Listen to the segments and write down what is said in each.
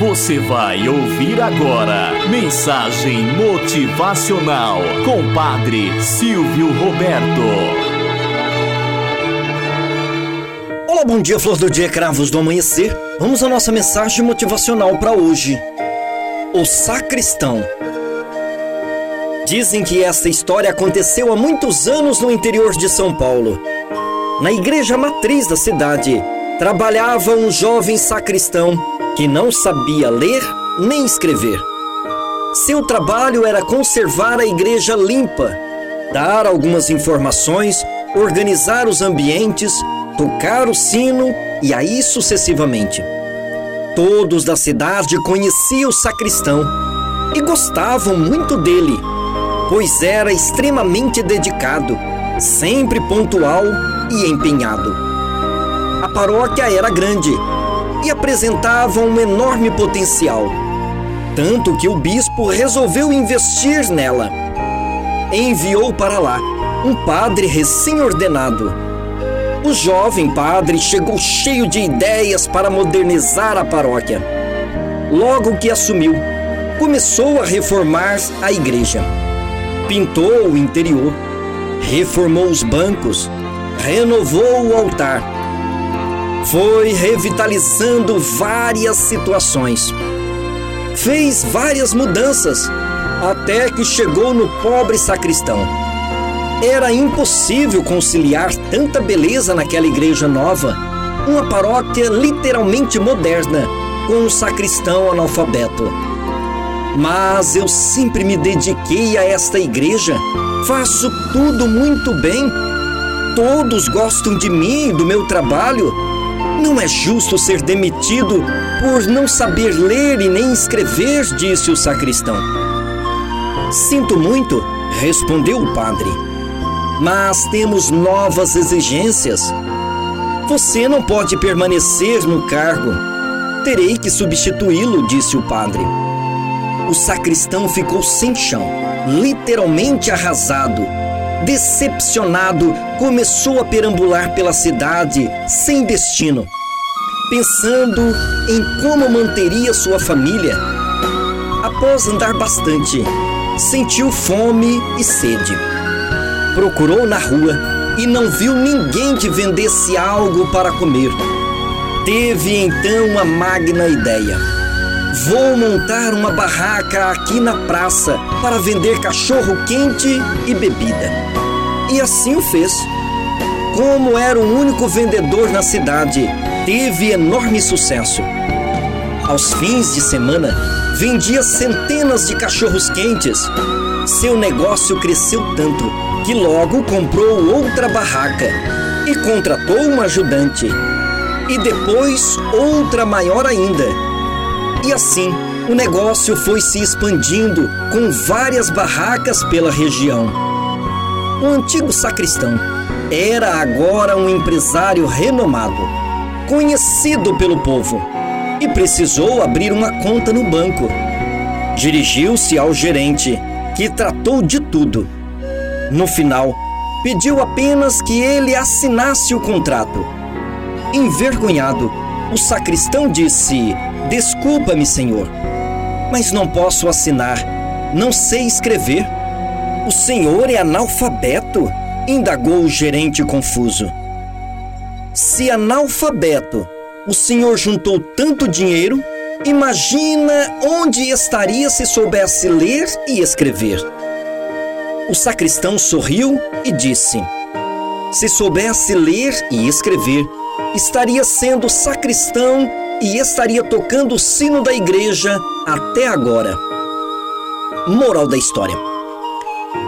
Você vai ouvir agora Mensagem Motivacional com Padre Silvio Roberto. Olá, bom dia, flor do dia, cravos do amanhecer. Vamos à nossa mensagem motivacional para hoje. O sacristão. Dizem que esta história aconteceu há muitos anos no interior de São Paulo. Na igreja matriz da cidade, trabalhava um jovem sacristão que não sabia ler nem escrever. Seu trabalho era conservar a igreja limpa, dar algumas informações, organizar os ambientes, tocar o sino e aí sucessivamente. Todos da cidade conheciam o sacristão e gostavam muito dele pois era extremamente dedicado, sempre pontual e empenhado. A paróquia era grande e apresentava um enorme potencial, tanto que o bispo resolveu investir nela. Enviou para lá um padre recém-ordenado. O jovem padre chegou cheio de ideias para modernizar a paróquia. Logo que assumiu, começou a reformar a igreja pintou o interior, reformou os bancos, renovou o altar. Foi revitalizando várias situações. Fez várias mudanças até que chegou no pobre sacristão. Era impossível conciliar tanta beleza naquela igreja nova, uma paróquia literalmente moderna, com um sacristão analfabeto. Mas eu sempre me dediquei a esta igreja. Faço tudo muito bem. Todos gostam de mim e do meu trabalho. Não é justo ser demitido por não saber ler e nem escrever, disse o sacristão. Sinto muito, respondeu o padre. Mas temos novas exigências. Você não pode permanecer no cargo. Terei que substituí-lo, disse o padre o sacristão ficou sem chão, literalmente arrasado. Decepcionado, começou a perambular pela cidade sem destino, pensando em como manteria sua família. Após andar bastante, sentiu fome e sede. Procurou na rua e não viu ninguém que vendesse algo para comer. Teve então uma magna ideia Vou montar uma barraca aqui na praça para vender cachorro quente e bebida. E assim o fez. Como era o único vendedor na cidade, teve enorme sucesso. Aos fins de semana, vendia centenas de cachorros quentes. Seu negócio cresceu tanto que logo comprou outra barraca e contratou um ajudante. E depois outra maior ainda e assim, o negócio foi se expandindo com várias barracas pela região. O antigo sacristão era agora um empresário renomado, conhecido pelo povo, e precisou abrir uma conta no banco. Dirigiu-se ao gerente, que tratou de tudo. No final, pediu apenas que ele assinasse o contrato. Envergonhado, o sacristão disse: Desculpa-me, senhor, mas não posso assinar. Não sei escrever. O senhor é analfabeto? indagou o gerente confuso. Se analfabeto, o senhor juntou tanto dinheiro, imagina onde estaria se soubesse ler e escrever. O sacristão sorriu e disse: Se soubesse ler e escrever, estaria sendo sacristão e estaria tocando o sino da igreja até agora. Moral da história: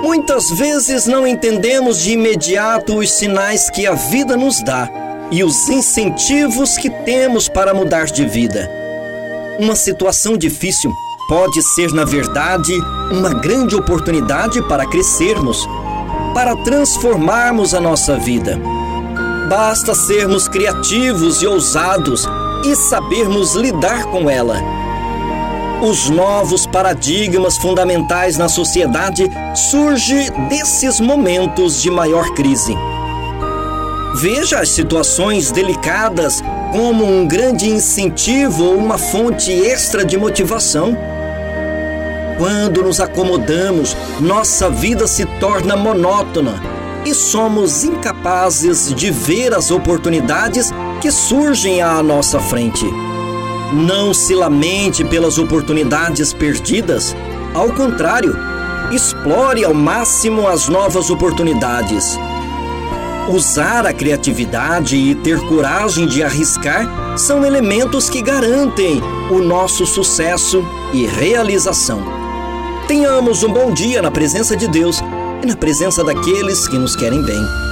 Muitas vezes não entendemos de imediato os sinais que a vida nos dá e os incentivos que temos para mudar de vida. Uma situação difícil pode ser, na verdade, uma grande oportunidade para crescermos, para transformarmos a nossa vida. Basta sermos criativos e ousados e sabermos lidar com ela. Os novos paradigmas fundamentais na sociedade surgem desses momentos de maior crise. Veja as situações delicadas como um grande incentivo ou uma fonte extra de motivação. Quando nos acomodamos, nossa vida se torna monótona e somos incapazes de ver as oportunidades que surgem à nossa frente. Não se lamente pelas oportunidades perdidas, ao contrário, explore ao máximo as novas oportunidades. Usar a criatividade e ter coragem de arriscar são elementos que garantem o nosso sucesso e realização. Tenhamos um bom dia na presença de Deus e na presença daqueles que nos querem bem.